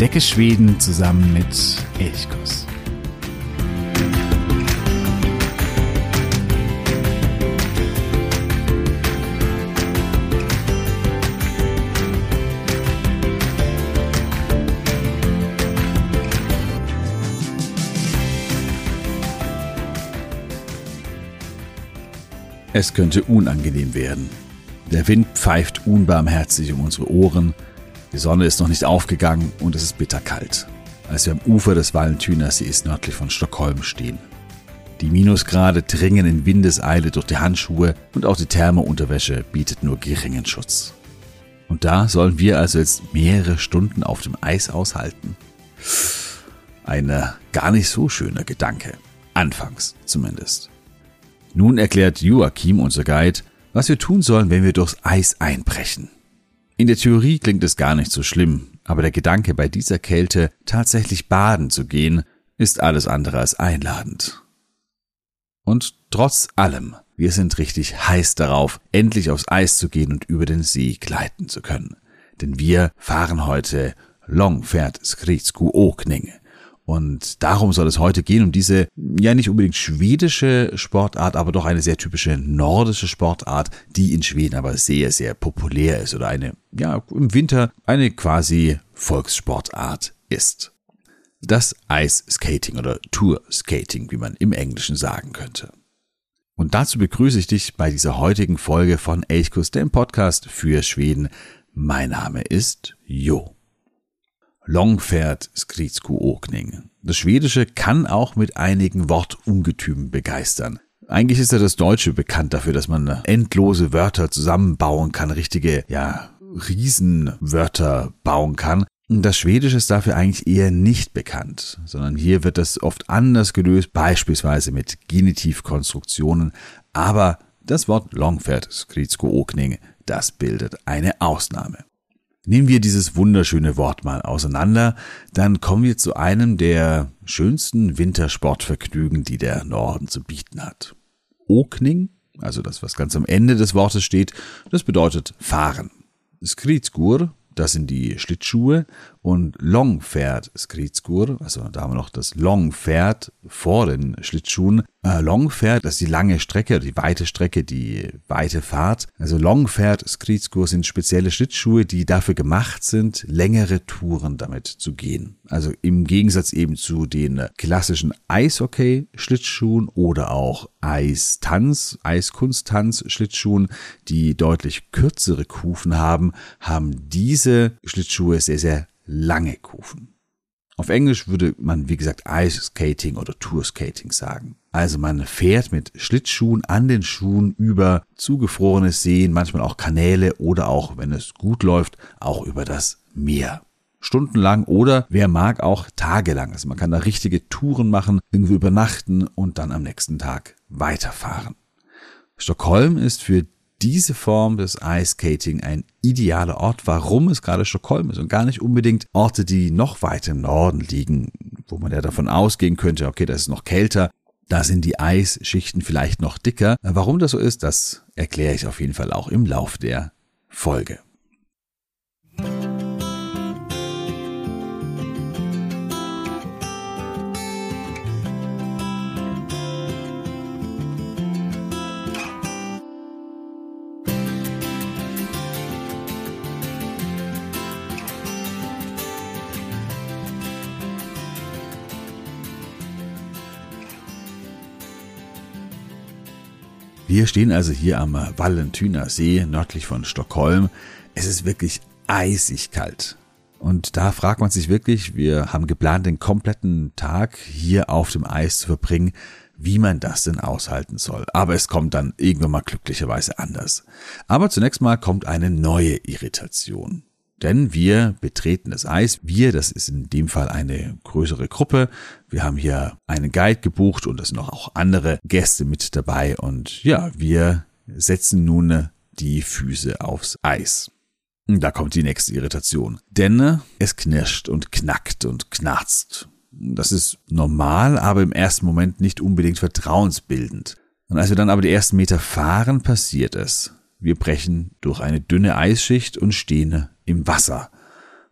Entdecke Schweden zusammen mit Elchkuss. Es könnte unangenehm werden. Der Wind pfeift unbarmherzig um unsere Ohren, die Sonne ist noch nicht aufgegangen und es ist bitterkalt, als wir am Ufer des Valentünersees nördlich von Stockholm stehen. Die Minusgrade dringen in Windeseile durch die Handschuhe und auch die Thermounterwäsche bietet nur geringen Schutz. Und da sollen wir also jetzt mehrere Stunden auf dem Eis aushalten. Ein gar nicht so schöner Gedanke. Anfangs zumindest. Nun erklärt Joachim, unser Guide, was wir tun sollen, wenn wir durchs Eis einbrechen. In der Theorie klingt es gar nicht so schlimm, aber der Gedanke, bei dieser Kälte tatsächlich baden zu gehen, ist alles andere als einladend. Und trotz allem, wir sind richtig heiß darauf, endlich aufs Eis zu gehen und über den See gleiten zu können. Denn wir fahren heute Longfährt Skritsku Okning, und darum soll es heute gehen, um diese ja nicht unbedingt schwedische Sportart, aber doch eine sehr typische nordische Sportart, die in Schweden aber sehr, sehr populär ist oder eine, ja, im Winter eine quasi Volkssportart ist. Das Ice Skating oder Tour Skating, wie man im Englischen sagen könnte. Und dazu begrüße ich dich bei dieser heutigen Folge von Elchkus, dem Podcast für Schweden. Mein Name ist Jo. Longfährt Skritsku Okning. Das Schwedische kann auch mit einigen Wortungetümen begeistern. Eigentlich ist ja das Deutsche bekannt dafür, dass man endlose Wörter zusammenbauen kann, richtige, ja, Riesenwörter bauen kann. Das Schwedische ist dafür eigentlich eher nicht bekannt, sondern hier wird das oft anders gelöst, beispielsweise mit Genitivkonstruktionen. Aber das Wort Longfährt Skritsku Okning, das bildet eine Ausnahme. Nehmen wir dieses wunderschöne Wort mal auseinander, dann kommen wir zu einem der schönsten Wintersportvergnügen, die der Norden zu bieten hat. Okning, also das, was ganz am Ende des Wortes steht, das bedeutet fahren. Skritskur, das sind die Schlittschuhe und Longpferd Skritskur, also da haben wir noch das Longpferd vor den Schlittschuhen. Äh, Longpferd, das ist die lange Strecke, die weite Strecke, die weite Fahrt. Also Longpferd Skritskur sind spezielle Schlittschuhe, die dafür gemacht sind, längere Touren damit zu gehen. Also im Gegensatz eben zu den klassischen Eishockey-Schlittschuhen oder auch Eistanz, Eiskunsttanz-Schlittschuhen, die deutlich kürzere Kufen haben, haben diese Schlittschuhe sehr, sehr lange Kufen. Auf Englisch würde man, wie gesagt, Ice Skating oder Tour Skating sagen. Also man fährt mit Schlittschuhen an den Schuhen über zugefrorene Seen, manchmal auch Kanäle oder auch, wenn es gut läuft, auch über das Meer. Stundenlang oder wer mag auch tagelang. Also man kann da richtige Touren machen, irgendwie übernachten und dann am nächsten Tag weiterfahren. Stockholm ist für diese Form des Ice Skating ein idealer Ort, warum es gerade Stockholm ist und gar nicht unbedingt Orte, die noch weiter im Norden liegen, wo man ja davon ausgehen könnte, okay, das ist noch kälter, da sind die Eisschichten vielleicht noch dicker. Warum das so ist, das erkläre ich auf jeden Fall auch im Lauf der Folge. Wir stehen also hier am Vallentuna See nördlich von Stockholm. Es ist wirklich eisig kalt. Und da fragt man sich wirklich, wir haben geplant, den kompletten Tag hier auf dem Eis zu verbringen, wie man das denn aushalten soll. Aber es kommt dann irgendwann mal glücklicherweise anders. Aber zunächst mal kommt eine neue Irritation. Denn wir betreten das Eis. Wir, das ist in dem Fall eine größere Gruppe. Wir haben hier einen Guide gebucht und es sind auch andere Gäste mit dabei. Und ja, wir setzen nun die Füße aufs Eis. Da kommt die nächste Irritation. Denn es knirscht und knackt und knarzt. Das ist normal, aber im ersten Moment nicht unbedingt vertrauensbildend. Und als wir dann aber die ersten Meter fahren, passiert es. Wir brechen durch eine dünne Eisschicht und stehen im Wasser.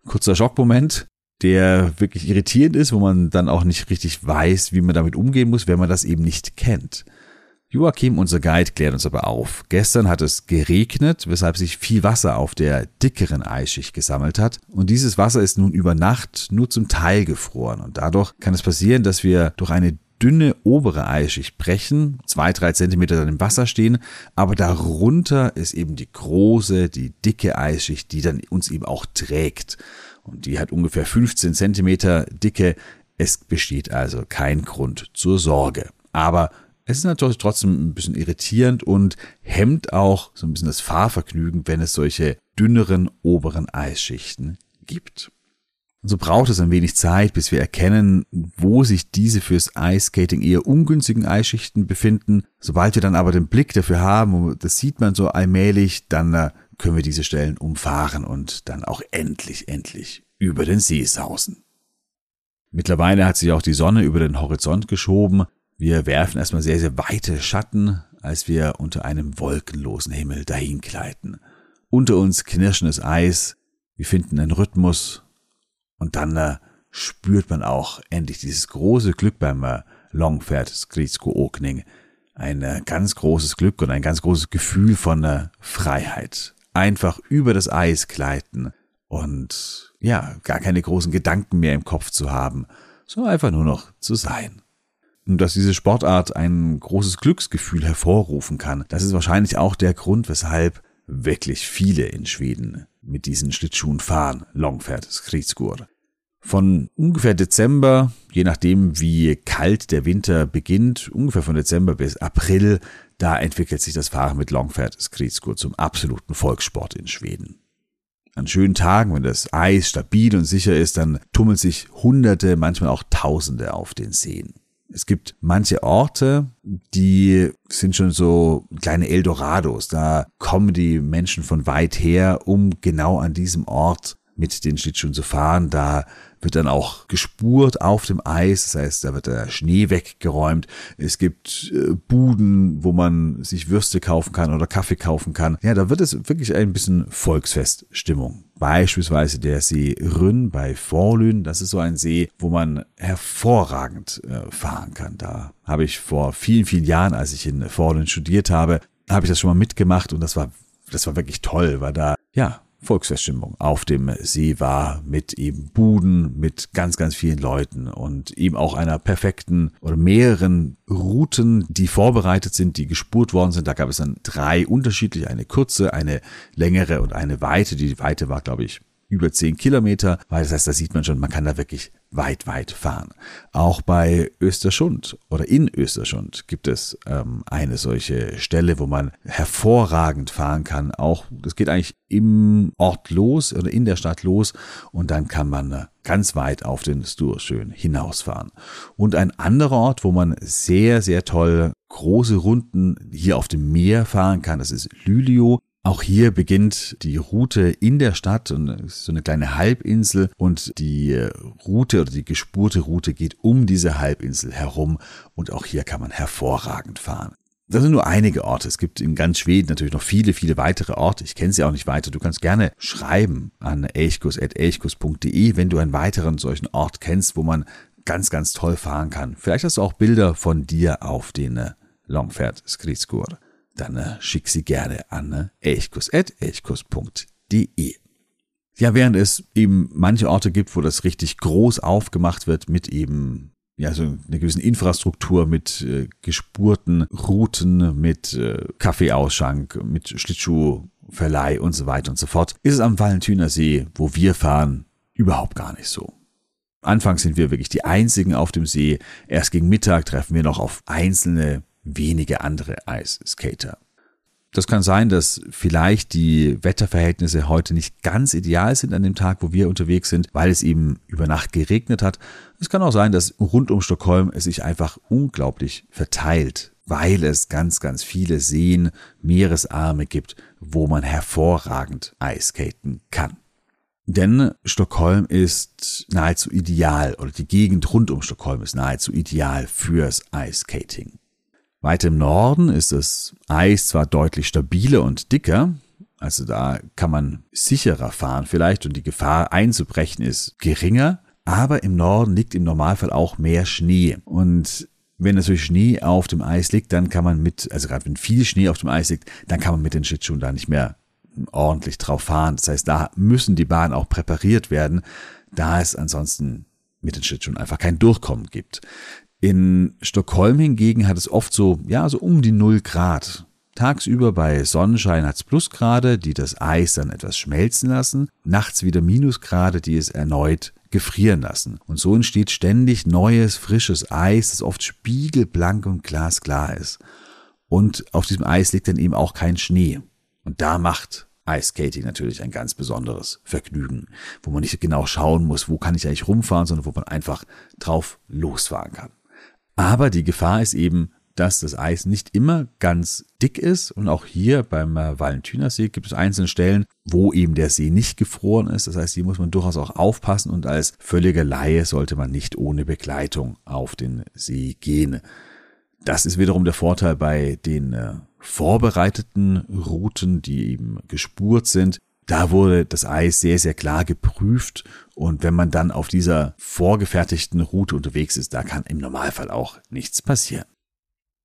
Kurzer Schockmoment. der wirklich irritierend ist, wo man dann auch nicht richtig weiß, wie man damit umgehen muss, wenn man das eben nicht kennt. Joachim, unser Guide, klärt uns aber auf. Gestern hat es geregnet, weshalb sich viel Wasser auf der dickeren Eisschicht gesammelt hat. Und dieses Wasser ist nun über Nacht nur zum Teil gefroren. Und dadurch kann es passieren, dass wir durch eine dünne obere Eisschicht brechen, zwei, drei Zentimeter dann im Wasser stehen, aber darunter ist eben die große, die dicke Eisschicht, die dann uns eben auch trägt. Und die hat ungefähr 15 Zentimeter Dicke. Es besteht also kein Grund zur Sorge. Aber es ist natürlich trotzdem ein bisschen irritierend und hemmt auch so ein bisschen das Fahrvergnügen, wenn es solche dünneren oberen Eisschichten gibt. Und so braucht es ein wenig Zeit, bis wir erkennen, wo sich diese fürs Eiskating eher ungünstigen Eisschichten befinden. Sobald wir dann aber den Blick dafür haben, das sieht man so allmählich, dann äh, können wir diese Stellen umfahren und dann auch endlich, endlich über den See sausen. Mittlerweile hat sich auch die Sonne über den Horizont geschoben wir werfen erstmal sehr, sehr weite Schatten, als wir unter einem wolkenlosen Himmel dahinkleiten. Unter uns knirschendes Eis, wir finden einen Rhythmus und dann äh, spürt man auch endlich dieses große Glück beim äh, Longfährt Skritsko Okning. Ein äh, ganz großes Glück und ein ganz großes Gefühl von äh, Freiheit. Einfach über das Eis gleiten und ja, gar keine großen Gedanken mehr im Kopf zu haben, sondern einfach nur noch zu sein dass diese Sportart ein großes Glücksgefühl hervorrufen kann. Das ist wahrscheinlich auch der Grund, weshalb wirklich viele in Schweden mit diesen Schlittschuhen fahren, Longfährt Skridskur. Von ungefähr Dezember, je nachdem wie kalt der Winter beginnt, ungefähr von Dezember bis April, da entwickelt sich das Fahren mit Longfährt Skridskur zum absoluten Volkssport in Schweden. An schönen Tagen, wenn das Eis stabil und sicher ist, dann tummeln sich Hunderte, manchmal auch Tausende auf den Seen. Es gibt manche Orte, die sind schon so kleine Eldorados. Da kommen die Menschen von weit her, um genau an diesem Ort mit den Schlittschuhen zu fahren. Da wird dann auch gespurt auf dem Eis, das heißt, da wird der Schnee weggeräumt. Es gibt äh, Buden, wo man sich Würste kaufen kann oder Kaffee kaufen kann. Ja, da wird es wirklich ein bisschen Volksfeststimmung. Beispielsweise der See Rünn bei Forlün, das ist so ein See, wo man hervorragend äh, fahren kann. Da habe ich vor vielen, vielen Jahren, als ich in Forlün studiert habe, habe ich das schon mal mitgemacht und das war das war wirklich toll, weil da ja Volksfeststimmung auf dem See war mit eben Buden, mit ganz, ganz vielen Leuten und eben auch einer perfekten oder mehreren Routen, die vorbereitet sind, die gespurt worden sind. Da gab es dann drei unterschiedliche, eine kurze, eine längere und eine weite. Die Weite war, glaube ich, über zehn Kilometer, weil das heißt, da sieht man schon, man kann da wirklich weit, weit fahren. Auch bei Österschund oder in Österschund gibt es ähm, eine solche Stelle, wo man hervorragend fahren kann. Auch das geht eigentlich im Ort los oder in der Stadt los und dann kann man äh, ganz weit auf den Sturschön hinausfahren. Und ein anderer Ort, wo man sehr, sehr toll große Runden hier auf dem Meer fahren kann, das ist Lülio. Auch hier beginnt die Route in der Stadt und so eine kleine Halbinsel und die Route oder die gespurte Route geht um diese Halbinsel herum und auch hier kann man hervorragend fahren. Das sind nur einige Orte. Es gibt in ganz Schweden natürlich noch viele, viele weitere Orte. Ich kenne sie auch nicht weiter. Du kannst gerne schreiben an elchkus.elchkus.de, wenn du einen weiteren solchen Ort kennst, wo man ganz, ganz toll fahren kann. Vielleicht hast du auch Bilder von dir auf den Longfährt Skridskur dann äh, schick sie gerne an äh, elchkus.elchkus.de. Ja, während es eben manche Orte gibt, wo das richtig groß aufgemacht wird mit eben ja, so einer gewissen Infrastruktur mit äh, gespurten Routen, mit äh, Kaffeeausschank, mit Schlittschuhverleih und so weiter und so fort, ist es am Valentyner See, wo wir fahren, überhaupt gar nicht so. Anfangs sind wir wirklich die einzigen auf dem See. Erst gegen Mittag treffen wir noch auf einzelne wenige andere Eisskater. Das kann sein, dass vielleicht die Wetterverhältnisse heute nicht ganz ideal sind an dem Tag, wo wir unterwegs sind, weil es eben über Nacht geregnet hat. Es kann auch sein, dass rund um Stockholm es sich einfach unglaublich verteilt, weil es ganz, ganz viele Seen, Meeresarme gibt, wo man hervorragend Eiskaten kann. Denn Stockholm ist nahezu ideal oder die Gegend rund um Stockholm ist nahezu ideal fürs Eiskating. Weit im Norden ist das Eis zwar deutlich stabiler und dicker, also da kann man sicherer fahren vielleicht und die Gefahr einzubrechen ist geringer, Aber im Norden liegt im Normalfall auch mehr Schnee. Und wenn natürlich Schnee auf dem Eis liegt, dann kann man mit, also gerade wenn viel Schnee auf dem Eis liegt, dann kann man mit den Schlittschuhen da nicht mehr ordentlich drauf fahren. Das heißt, da müssen die Bahnen auch präpariert werden, da es ansonsten mit den Schlittschuhen einfach kein Durchkommen gibt. In Stockholm hingegen hat es oft so, ja, so um die 0 Grad. Tagsüber bei Sonnenschein hat es Plusgrade, die das Eis dann etwas schmelzen lassen, nachts wieder Minusgrade, die es erneut gefrieren lassen. Und so entsteht ständig neues, frisches Eis, das oft spiegelblank und glasklar ist. Und auf diesem Eis liegt dann eben auch kein Schnee. Und da macht Ice Skating natürlich ein ganz besonderes Vergnügen, wo man nicht genau schauen muss, wo kann ich eigentlich rumfahren, sondern wo man einfach drauf losfahren kann. Aber die Gefahr ist eben, dass das Eis nicht immer ganz dick ist. Und auch hier beim äh, Valentiner See gibt es einzelne Stellen, wo eben der See nicht gefroren ist. Das heißt, hier muss man durchaus auch aufpassen und als völliger Laie sollte man nicht ohne Begleitung auf den See gehen. Das ist wiederum der Vorteil bei den äh, vorbereiteten Routen, die eben gespurt sind. Da wurde das Eis sehr, sehr klar geprüft und wenn man dann auf dieser vorgefertigten Route unterwegs ist, da kann im Normalfall auch nichts passieren.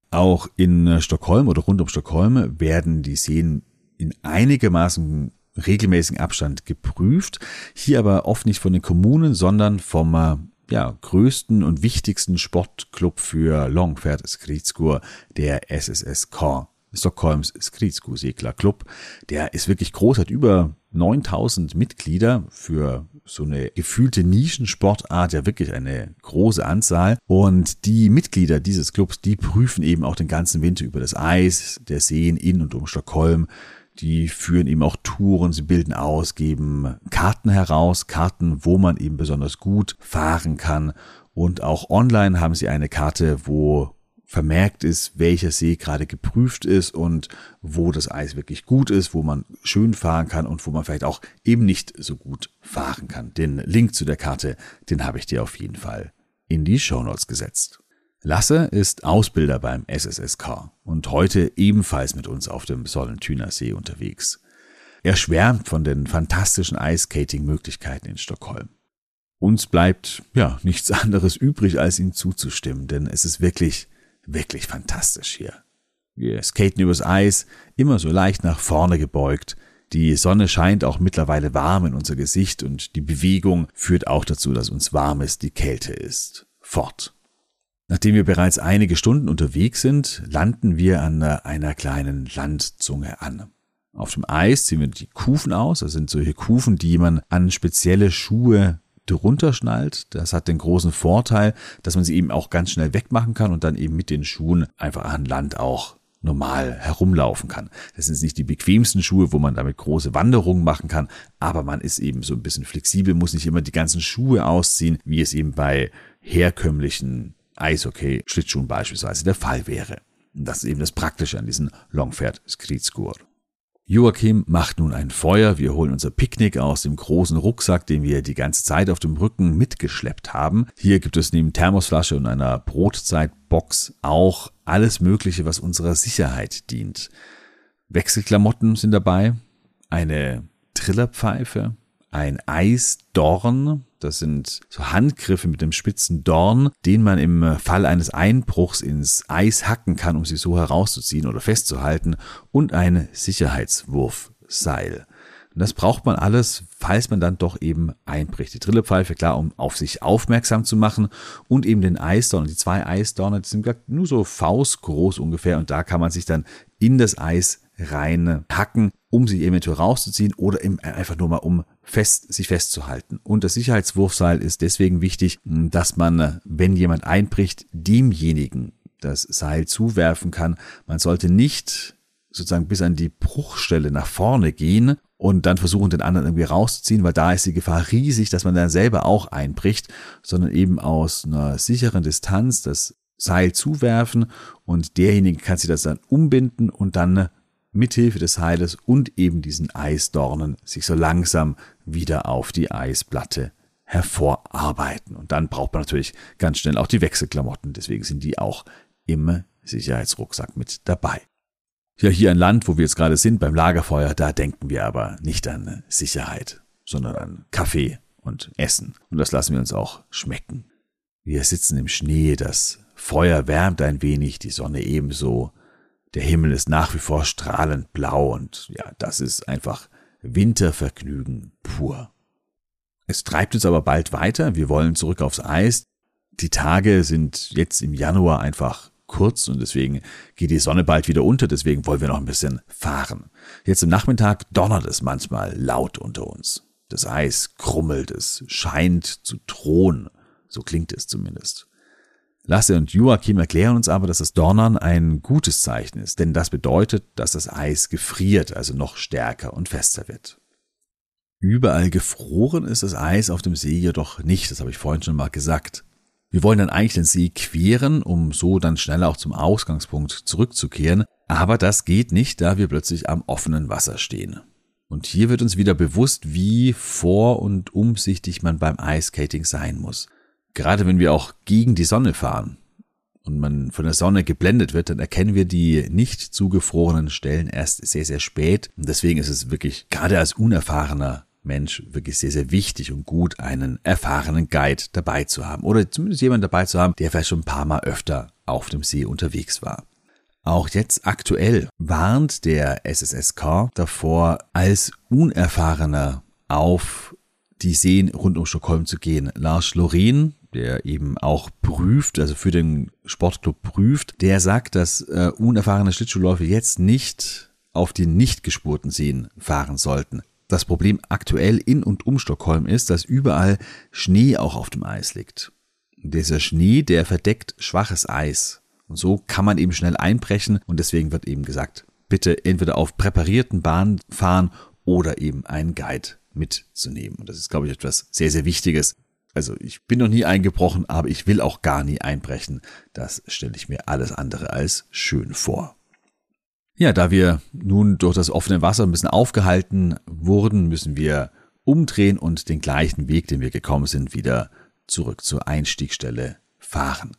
Auch in äh, Stockholm oder rund um Stockholm werden die Seen in einigermaßen regelmäßigen Abstand geprüft. Hier aber oft nicht von den Kommunen, sondern vom äh, ja, größten und wichtigsten Sportclub für Longfährt Skridskor, der SSSK. Stockholms Skridsko Segler Club. Der ist wirklich groß, hat über 9000 Mitglieder für so eine gefühlte Nischensportart, ja wirklich eine große Anzahl. Und die Mitglieder dieses Clubs, die prüfen eben auch den ganzen Winter über das Eis der Seen in und um Stockholm. Die führen eben auch Touren, sie bilden aus, geben Karten heraus, Karten, wo man eben besonders gut fahren kann. Und auch online haben sie eine Karte, wo vermerkt ist, welcher See gerade geprüft ist und wo das Eis wirklich gut ist, wo man schön fahren kann und wo man vielleicht auch eben nicht so gut fahren kann. Den Link zu der Karte, den habe ich dir auf jeden Fall in die Shownotes gesetzt. Lasse ist Ausbilder beim SSSK und heute ebenfalls mit uns auf dem Sollentüner See unterwegs. Er schwärmt von den fantastischen Eiskating-Möglichkeiten in Stockholm. Uns bleibt ja nichts anderes übrig, als ihm zuzustimmen, denn es ist wirklich wirklich fantastisch hier. Wir skaten übers Eis, immer so leicht nach vorne gebeugt. Die Sonne scheint auch mittlerweile warm in unser Gesicht und die Bewegung führt auch dazu, dass uns warm ist, die Kälte ist. Fort. Nachdem wir bereits einige Stunden unterwegs sind, landen wir an einer kleinen Landzunge an. Auf dem Eis ziehen wir die Kufen aus. Das sind solche Kufen, die man an spezielle Schuhe drunter schnallt. Das hat den großen Vorteil, dass man sie eben auch ganz schnell wegmachen kann und dann eben mit den Schuhen einfach an Land auch normal herumlaufen kann. Das sind nicht die bequemsten Schuhe, wo man damit große Wanderungen machen kann, aber man ist eben so ein bisschen flexibel, muss nicht immer die ganzen Schuhe ausziehen, wie es eben bei herkömmlichen Eishockey-Schlittschuhen beispielsweise der Fall wäre. Und das ist eben das Praktische an diesen Longfährt Skridskor. Joachim macht nun ein Feuer, wir holen unser Picknick aus dem großen Rucksack, den wir die ganze Zeit auf dem Rücken mitgeschleppt haben. Hier gibt es neben Thermosflasche und einer Brotzeitbox auch alles Mögliche, was unserer Sicherheit dient. Wechselklamotten sind dabei, eine Trillerpfeife, ein Eisdorn, das sind so Handgriffe mit dem spitzen Dorn, den man im Fall eines Einbruchs ins Eis hacken kann, um sie so herauszuziehen oder festzuhalten, und ein Sicherheitswurfseil. Und das braucht man alles, falls man dann doch eben einbricht. Die Trillepfeife, klar, um auf sich aufmerksam zu machen und eben den Eisdorn. Die zwei Eisdorne, die sind nur so faustgroß ungefähr und da kann man sich dann in das Eis rein hacken, um sie eventuell rauszuziehen oder einfach nur mal um fest, sich festzuhalten. Und das Sicherheitswurfseil ist deswegen wichtig, dass man, wenn jemand einbricht, demjenigen das Seil zuwerfen kann. Man sollte nicht sozusagen bis an die Bruchstelle nach vorne gehen und dann versuchen, den anderen irgendwie rauszuziehen, weil da ist die Gefahr riesig, dass man dann selber auch einbricht, sondern eben aus einer sicheren Distanz das Seil zuwerfen und derjenige kann sich das dann umbinden und dann mithilfe des Heiles und eben diesen Eisdornen sich so langsam wieder auf die Eisplatte hervorarbeiten. Und dann braucht man natürlich ganz schnell auch die Wechselklamotten. Deswegen sind die auch im Sicherheitsrucksack mit dabei. Ja, hier ein Land, wo wir jetzt gerade sind, beim Lagerfeuer, da denken wir aber nicht an Sicherheit, sondern an Kaffee und essen. Und das lassen wir uns auch schmecken. Wir sitzen im Schnee, das Feuer wärmt ein wenig, die Sonne ebenso. Der Himmel ist nach wie vor strahlend blau und ja, das ist einfach Wintervergnügen pur. Es treibt uns aber bald weiter. Wir wollen zurück aufs Eis. Die Tage sind jetzt im Januar einfach kurz und deswegen geht die Sonne bald wieder unter. Deswegen wollen wir noch ein bisschen fahren. Jetzt im Nachmittag donnert es manchmal laut unter uns. Das Eis krummelt, es scheint zu drohen. So klingt es zumindest. Lasse und Joachim erklären uns aber, dass das Donnern ein gutes Zeichen ist, denn das bedeutet, dass das Eis gefriert, also noch stärker und fester wird. Überall gefroren ist das Eis auf dem See jedoch nicht, das habe ich vorhin schon mal gesagt. Wir wollen dann eigentlich den See queren, um so dann schneller auch zum Ausgangspunkt zurückzukehren, aber das geht nicht, da wir plötzlich am offenen Wasser stehen. Und hier wird uns wieder bewusst, wie vor- und umsichtig man beim Eiskating sein muss. Gerade wenn wir auch gegen die Sonne fahren und man von der Sonne geblendet wird, dann erkennen wir die nicht zugefrorenen Stellen erst sehr, sehr spät. Und deswegen ist es wirklich gerade als unerfahrener Mensch wirklich sehr, sehr wichtig und gut, einen erfahrenen Guide dabei zu haben oder zumindest jemanden dabei zu haben, der vielleicht schon ein paar Mal öfter auf dem See unterwegs war. Auch jetzt aktuell warnt der SSSK davor, als Unerfahrener auf die Seen rund um Stockholm zu gehen. Lars Loreen, der eben auch prüft, also für den Sportclub prüft, der sagt, dass äh, unerfahrene Schlittschuhläufer jetzt nicht auf die nicht gespurten Seen fahren sollten. Das Problem aktuell in und um Stockholm ist, dass überall Schnee auch auf dem Eis liegt. Dieser Schnee, der verdeckt schwaches Eis. Und so kann man eben schnell einbrechen und deswegen wird eben gesagt, bitte entweder auf präparierten Bahnen fahren oder eben einen Guide mitzunehmen. Und das ist, glaube ich, etwas sehr, sehr Wichtiges, also ich bin noch nie eingebrochen, aber ich will auch gar nie einbrechen. Das stelle ich mir alles andere als schön vor. Ja, da wir nun durch das offene Wasser ein bisschen aufgehalten wurden, müssen wir umdrehen und den gleichen Weg, den wir gekommen sind, wieder zurück zur Einstiegsstelle fahren.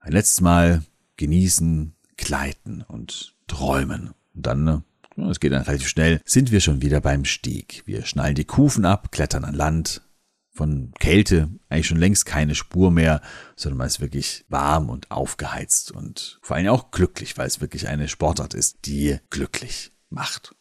Ein letztes Mal genießen, gleiten und träumen. Und dann, es geht dann relativ schnell, sind wir schon wieder beim Stieg. Wir schnallen die Kufen ab, klettern an Land, von Kälte eigentlich schon längst keine Spur mehr, sondern man ist wirklich warm und aufgeheizt und vor allem auch glücklich, weil es wirklich eine Sportart ist, die glücklich macht.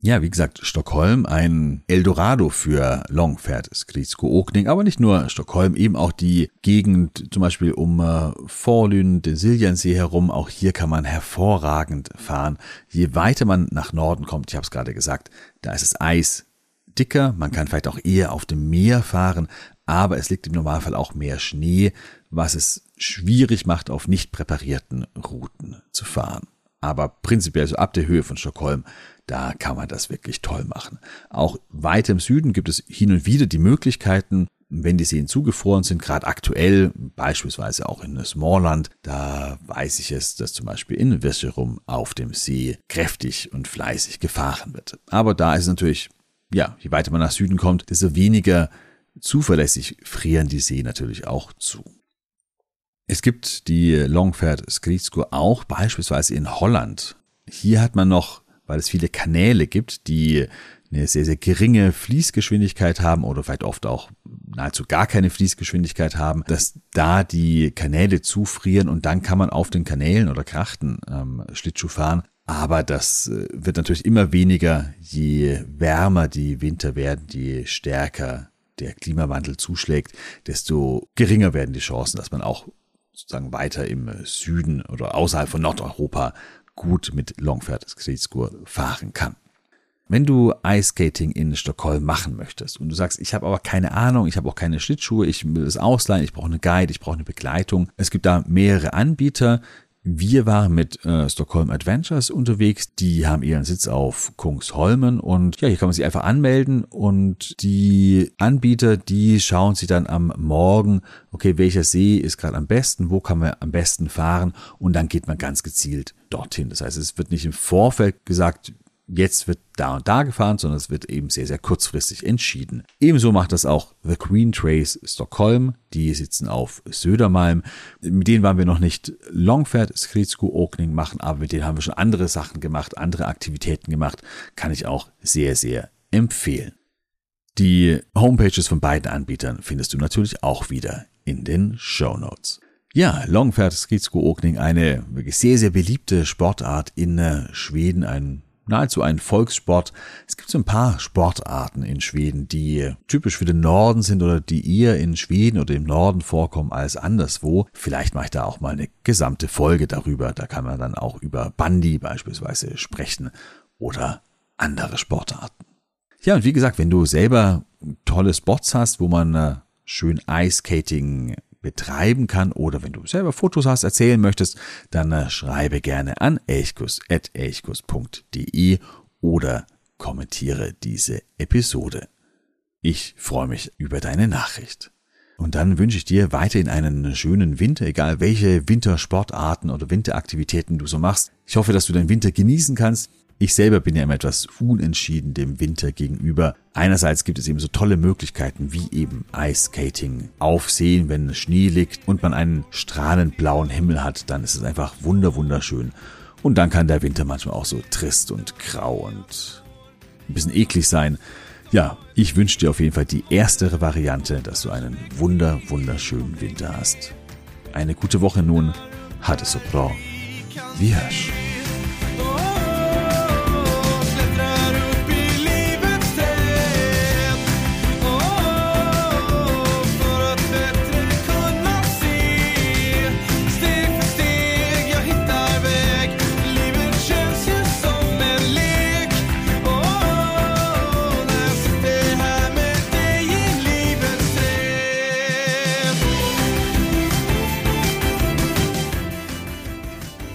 Ja, wie gesagt, Stockholm ein Eldorado für Longfährt, Skridsko Okning, aber nicht nur Stockholm, eben auch die Gegend zum Beispiel um äh, Forlün, den Siljansee herum, auch hier kann man hervorragend fahren. Je weiter man nach Norden kommt, ich habe es gerade gesagt, da ist es Eis, dicker, man kann vielleicht auch eher auf dem Meer fahren, aber es liegt im Normalfall auch mehr Schnee, was es schwierig macht, auf nicht präparierten Routen zu fahren. Aber prinzipiell so ab der Höhe von Stockholm, da kann man das wirklich toll machen. Auch weit im Süden gibt es hin und wieder die Möglichkeiten, wenn die Seen zugefroren sind, gerade aktuell, beispielsweise auch in Smallland, da weiß ich es, dass zum Beispiel in Virserum auf dem See kräftig und fleißig gefahren wird. Aber da ist es natürlich ja, je weiter man nach Süden kommt, desto weniger zuverlässig frieren die See natürlich auch zu. Es gibt die Longfährt Skritsko auch beispielsweise in Holland. Hier hat man noch, weil es viele Kanäle gibt, die eine sehr, sehr geringe Fließgeschwindigkeit haben oder vielleicht oft auch nahezu gar keine Fließgeschwindigkeit haben, dass da die Kanäle zufrieren und dann kann man auf den Kanälen oder Krachten ähm, Schlittschuh fahren. Aber das äh, wird natürlich immer weniger, je wärmer die Winter werden, je stärker der Klimawandel zuschlägt, desto geringer werden die Chancen, dass man auch sozusagen weiter im Süden oder außerhalb von Nordeuropa gut mit Longfährt Skridskor fahren kann. Wenn du Eiskating in Stockholm machen möchtest und du sagst, ich habe aber keine Ahnung, ich habe auch keine Schlittschuhe, ich will es ausleihen, ich brauche eine Guide, ich brauche eine Begleitung. Es gibt da mehrere Anbieter, wir waren mit äh, Stockholm Adventures unterwegs. Die haben ihren Sitz auf Kungsholmen und ja, hier kann man sich einfach anmelden und die Anbieter, die schauen sich dann am Morgen, okay, welcher See ist gerade am besten, wo kann man am besten fahren und dann geht man ganz gezielt dorthin. Das heißt, es wird nicht im Vorfeld gesagt, jetzt wird da und da gefahren, sondern es wird eben sehr, sehr kurzfristig entschieden. Ebenso macht das auch The Queen Trace Stockholm. Die sitzen auf Södermalm. Mit denen waren wir noch nicht Longfährt, Skritsko, Opening machen, aber mit denen haben wir schon andere Sachen gemacht, andere Aktivitäten gemacht. Kann ich auch sehr, sehr empfehlen. Die Homepages von beiden Anbietern findest du natürlich auch wieder in den Show Notes. Ja, Longfärd Skridsko-Åkning, eine wirklich sehr, sehr beliebte Sportart in äh, Schweden, ein nahezu ein Volkssport. Es gibt so ein paar Sportarten in Schweden, die typisch für den Norden sind oder die eher in Schweden oder im Norden vorkommen als anderswo. Vielleicht mache ich da auch mal eine gesamte Folge darüber. Da kann man dann auch über Bandy beispielsweise sprechen oder andere Sportarten. Ja, und wie gesagt, wenn du selber tolle Spots hast, wo man äh, schön Ice Skating betreiben kann oder wenn du selber Fotos hast, erzählen möchtest, dann äh, schreibe gerne an elchkus.elchkus.de oder kommentiere diese Episode. Ich freue mich über deine Nachricht. Und dann wünsche ich dir weiterhin einen schönen Winter, egal welche Wintersportarten oder Winteraktivitäten du so machst. Ich hoffe, dass du deinen Winter genießen kannst. Ich selber bin ja immer etwas unentschieden dem Winter gegenüber. Einerseits gibt es eben so tolle Möglichkeiten wie eben Ice Skating, Aufsehen, wenn Schnee liegt und man einen strahlend blauen Himmel hat, dann ist es einfach wunder wunderschön. Und dann kann der Winter manchmal auch so trist und grau und ein bisschen eklig sein. Ja, ich wünsche dir auf jeden Fall die erstere Variante, dass du einen wunder wunderschönen Winter hast. Eine gute Woche nun. Hat es so bra. Wie hörs.